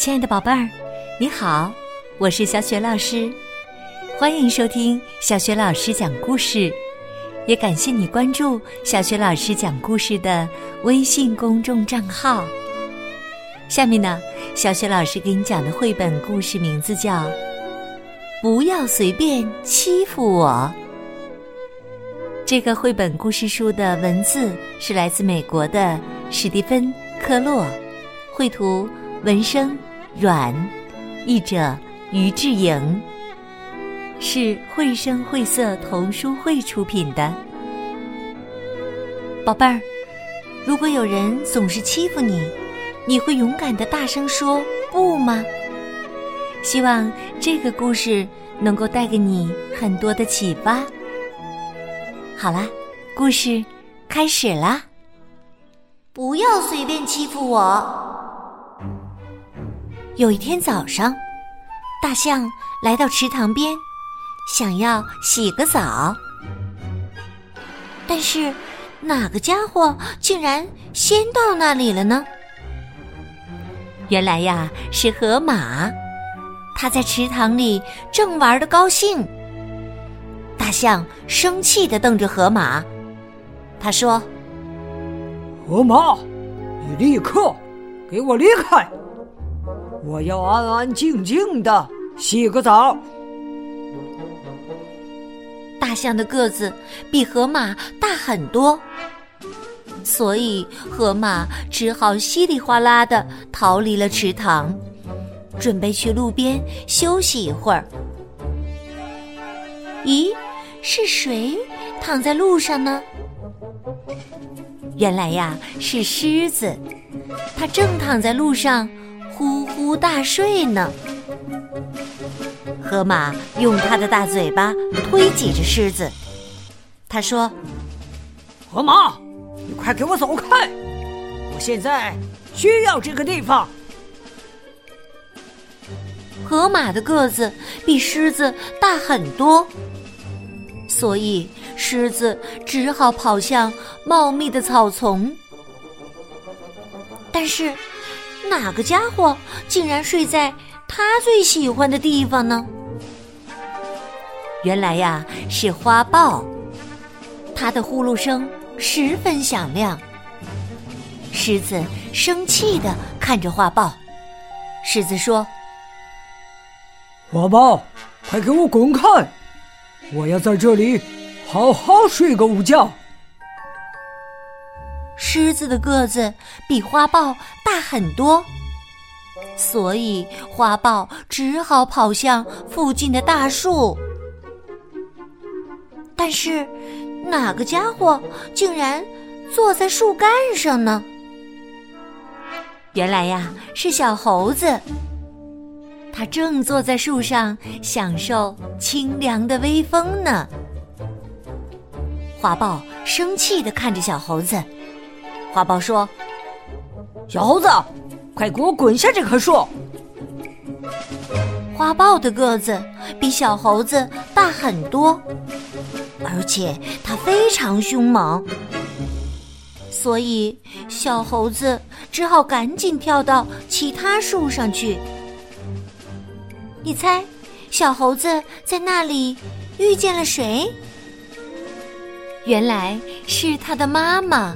亲爱的宝贝儿，你好，我是小雪老师，欢迎收听小雪老师讲故事，也感谢你关注小雪老师讲故事的微信公众账号。下面呢，小雪老师给你讲的绘本故事名字叫《不要随便欺负我》。这个绘本故事书的文字是来自美国的史蒂芬·科洛，绘图文生阮，译者于志莹，是绘声绘色童书会出品的。宝贝儿，如果有人总是欺负你，你会勇敢的大声说不吗？希望这个故事能够带给你很多的启发。好啦，故事开始啦！不要随便欺负我。有一天早上，大象来到池塘边，想要洗个澡，但是哪个家伙竟然先到那里了呢？原来呀，是河马，它在池塘里正玩的高兴。大象生气的瞪着河马，他说：“河马，你立刻给我离开！我要安安静静的洗个澡。”大象的个子比河马大很多，所以河马只好稀里哗啦的逃离了池塘，准备去路边休息一会儿。咦？是谁躺在路上呢？原来呀，是狮子，它正躺在路上呼呼大睡呢。河马用它的大嘴巴推挤着狮子，他说：“河马，你快给我走开！我现在需要这个地方。”河马的个子比狮子大很多。所以，狮子只好跑向茂密的草丛。但是，哪个家伙竟然睡在他最喜欢的地方呢？原来呀，是花豹。它的呼噜声十分响亮。狮子生气的看着花豹。狮子说：“花豹，快给我滚开！”我要在这里好好睡个午觉。狮子的个子比花豹大很多，所以花豹只好跑向附近的大树。但是，哪个家伙竟然坐在树干上呢？原来呀，是小猴子。他正坐在树上享受清凉的微风呢。花豹生气的看着小猴子，花豹说：“小猴子，快给我滚下这棵树！”花豹的个子比小猴子大很多，而且它非常凶猛，所以小猴子只好赶紧跳到其他树上去。你猜，小猴子在那里遇见了谁？原来是他的妈妈。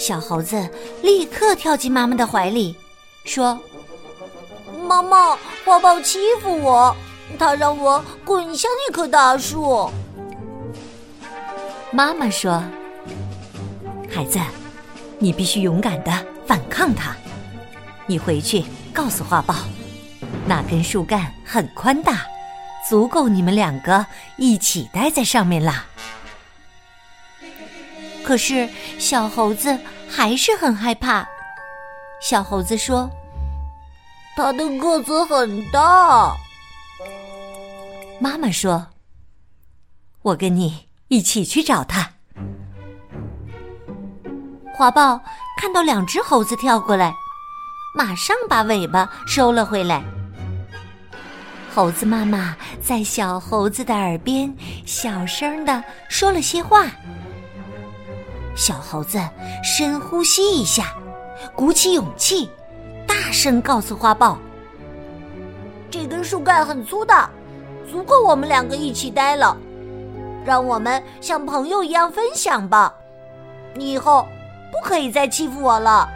小猴子立刻跳进妈妈的怀里，说：“妈妈，花豹欺负我，它让我滚下那棵大树。”妈妈说：“孩子，你必须勇敢的反抗他。你回去告诉花豹。”那根树干很宽大，足够你们两个一起待在上面啦。可是小猴子还是很害怕。小猴子说：“它的个子很大。”妈妈说：“我跟你一起去找它。”花豹看到两只猴子跳过来，马上把尾巴收了回来。猴子妈妈在小猴子的耳边小声的说了些话。小猴子深呼吸一下，鼓起勇气，大声告诉花豹：“这根树干很粗的，足够我们两个一起待了。让我们像朋友一样分享吧。你以后不可以再欺负我了。”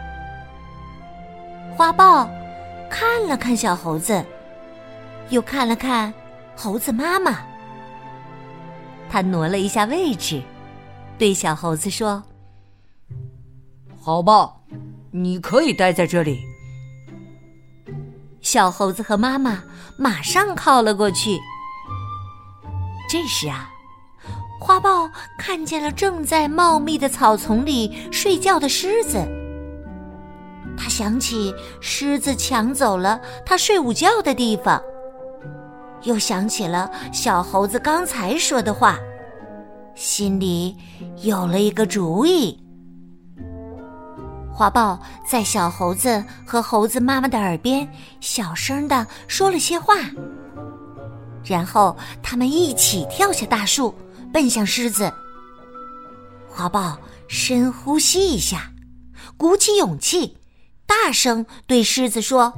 花豹看了看小猴子，又看了看猴子妈妈，他挪了一下位置，对小猴子说：“好吧，你可以待在这里。”小猴子和妈妈马上靠了过去。这时啊，花豹看见了正在茂密的草丛里睡觉的狮子。他想起狮子抢走了他睡午觉的地方，又想起了小猴子刚才说的话，心里有了一个主意。花豹在小猴子和猴子妈妈的耳边小声的说了些话，然后他们一起跳下大树，奔向狮子。花豹深呼吸一下，鼓起勇气。大声对狮子说：“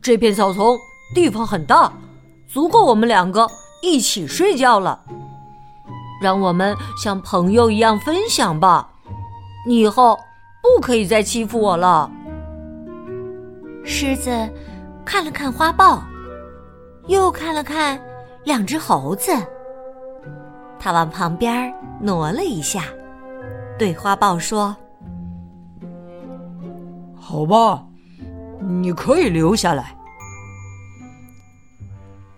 这片草丛地方很大，足够我们两个一起睡觉了。让我们像朋友一样分享吧。你以后不可以再欺负我了。”狮子看了看花豹，又看了看两只猴子，他往旁边挪了一下，对花豹说。好吧，你可以留下来。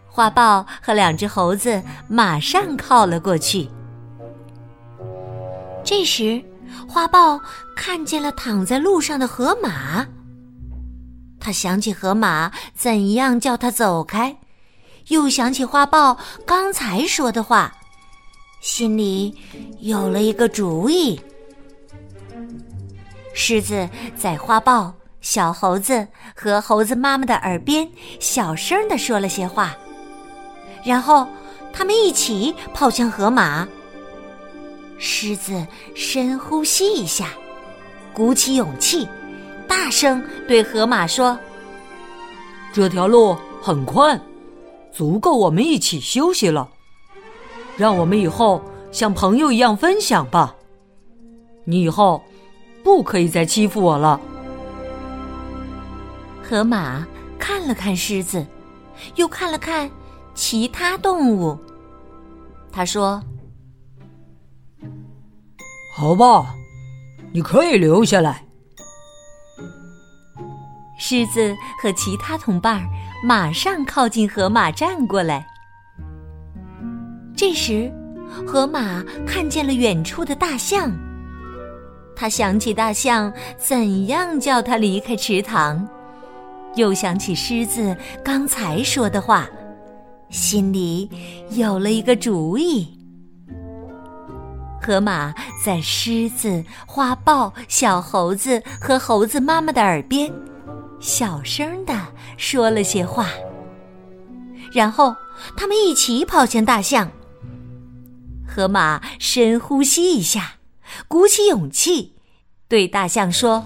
花豹和两只猴子马上靠了过去。这时，花豹看见了躺在路上的河马。他想起河马怎样叫他走开，又想起花豹刚才说的话，心里有了一个主意。狮子在花豹、小猴子和猴子妈妈的耳边小声的说了些话，然后他们一起跑向河马。狮子深呼吸一下，鼓起勇气，大声对河马说：“这条路很宽，足够我们一起休息了。让我们以后像朋友一样分享吧。你以后。”不可以再欺负我了。河马看了看狮子，又看了看其他动物。他说：“好吧，你可以留下来。”狮子和其他同伴马上靠近河马，站过来。这时，河马看见了远处的大象。他想起大象怎样叫他离开池塘，又想起狮子刚才说的话，心里有了一个主意。河马在狮子、花豹、小猴子和猴子妈妈的耳边，小声的说了些话，然后他们一起跑向大象。河马深呼吸一下。鼓起勇气，对大象说：“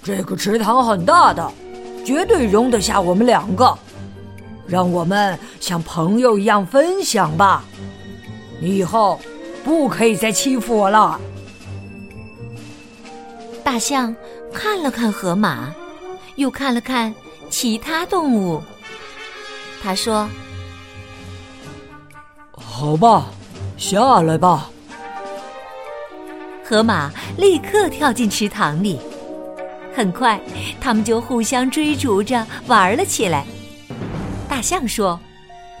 这个池塘很大的，绝对容得下我们两个。让我们像朋友一样分享吧。你以后不可以再欺负我了。”大象看了看河马，又看了看其他动物，他说：“好吧，下来吧。”河马立刻跳进池塘里，很快，他们就互相追逐着玩了起来。大象说：“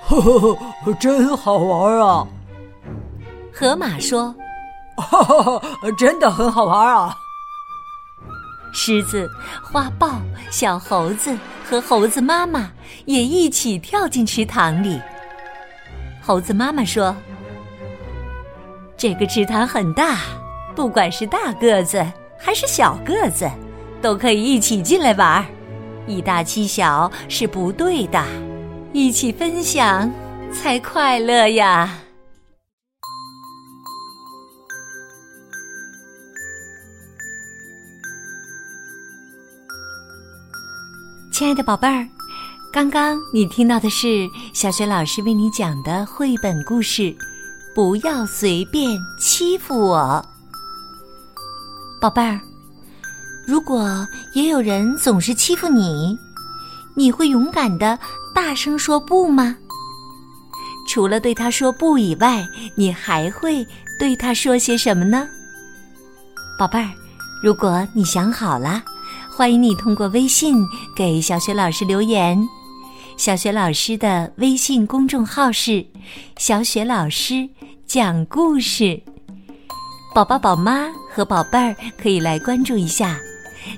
呵呵呵，真好玩啊！”河马说：“哈哈，真的很好玩啊！”狮子、花豹、小猴子和猴子妈妈也一起跳进池塘里。猴子妈妈说：“这个池塘很大。”不管是大个子还是小个子，都可以一起进来玩儿。以大欺小是不对的，一起分享才快乐呀。亲爱的宝贝儿，刚刚你听到的是小雪老师为你讲的绘本故事《不要随便欺负我》。宝贝儿，如果也有人总是欺负你，你会勇敢的大声说不吗？除了对他说不以外，你还会对他说些什么呢？宝贝儿，如果你想好了。欢迎你通过微信给小雪老师留言。小雪老师的微信公众号是“小雪老师讲故事”，宝宝、宝妈和宝贝儿可以来关注一下。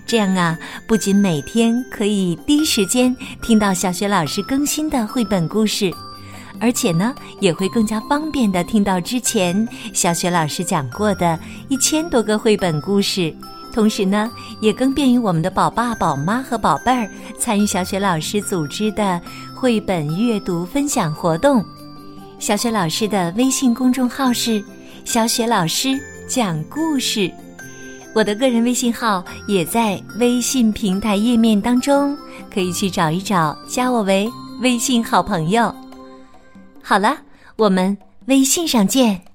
这样啊，不仅每天可以第一时间听到小雪老师更新的绘本故事，而且呢，也会更加方便的听到之前小雪老师讲过的一千多个绘本故事。同时呢，也更便于我们的宝爸、宝妈和宝贝儿参与小雪老师组织的绘本阅读分享活动。小雪老师的微信公众号是“小雪老师讲故事”，我的个人微信号也在微信平台页面当中，可以去找一找，加我为微信好朋友。好了，我们微信上见。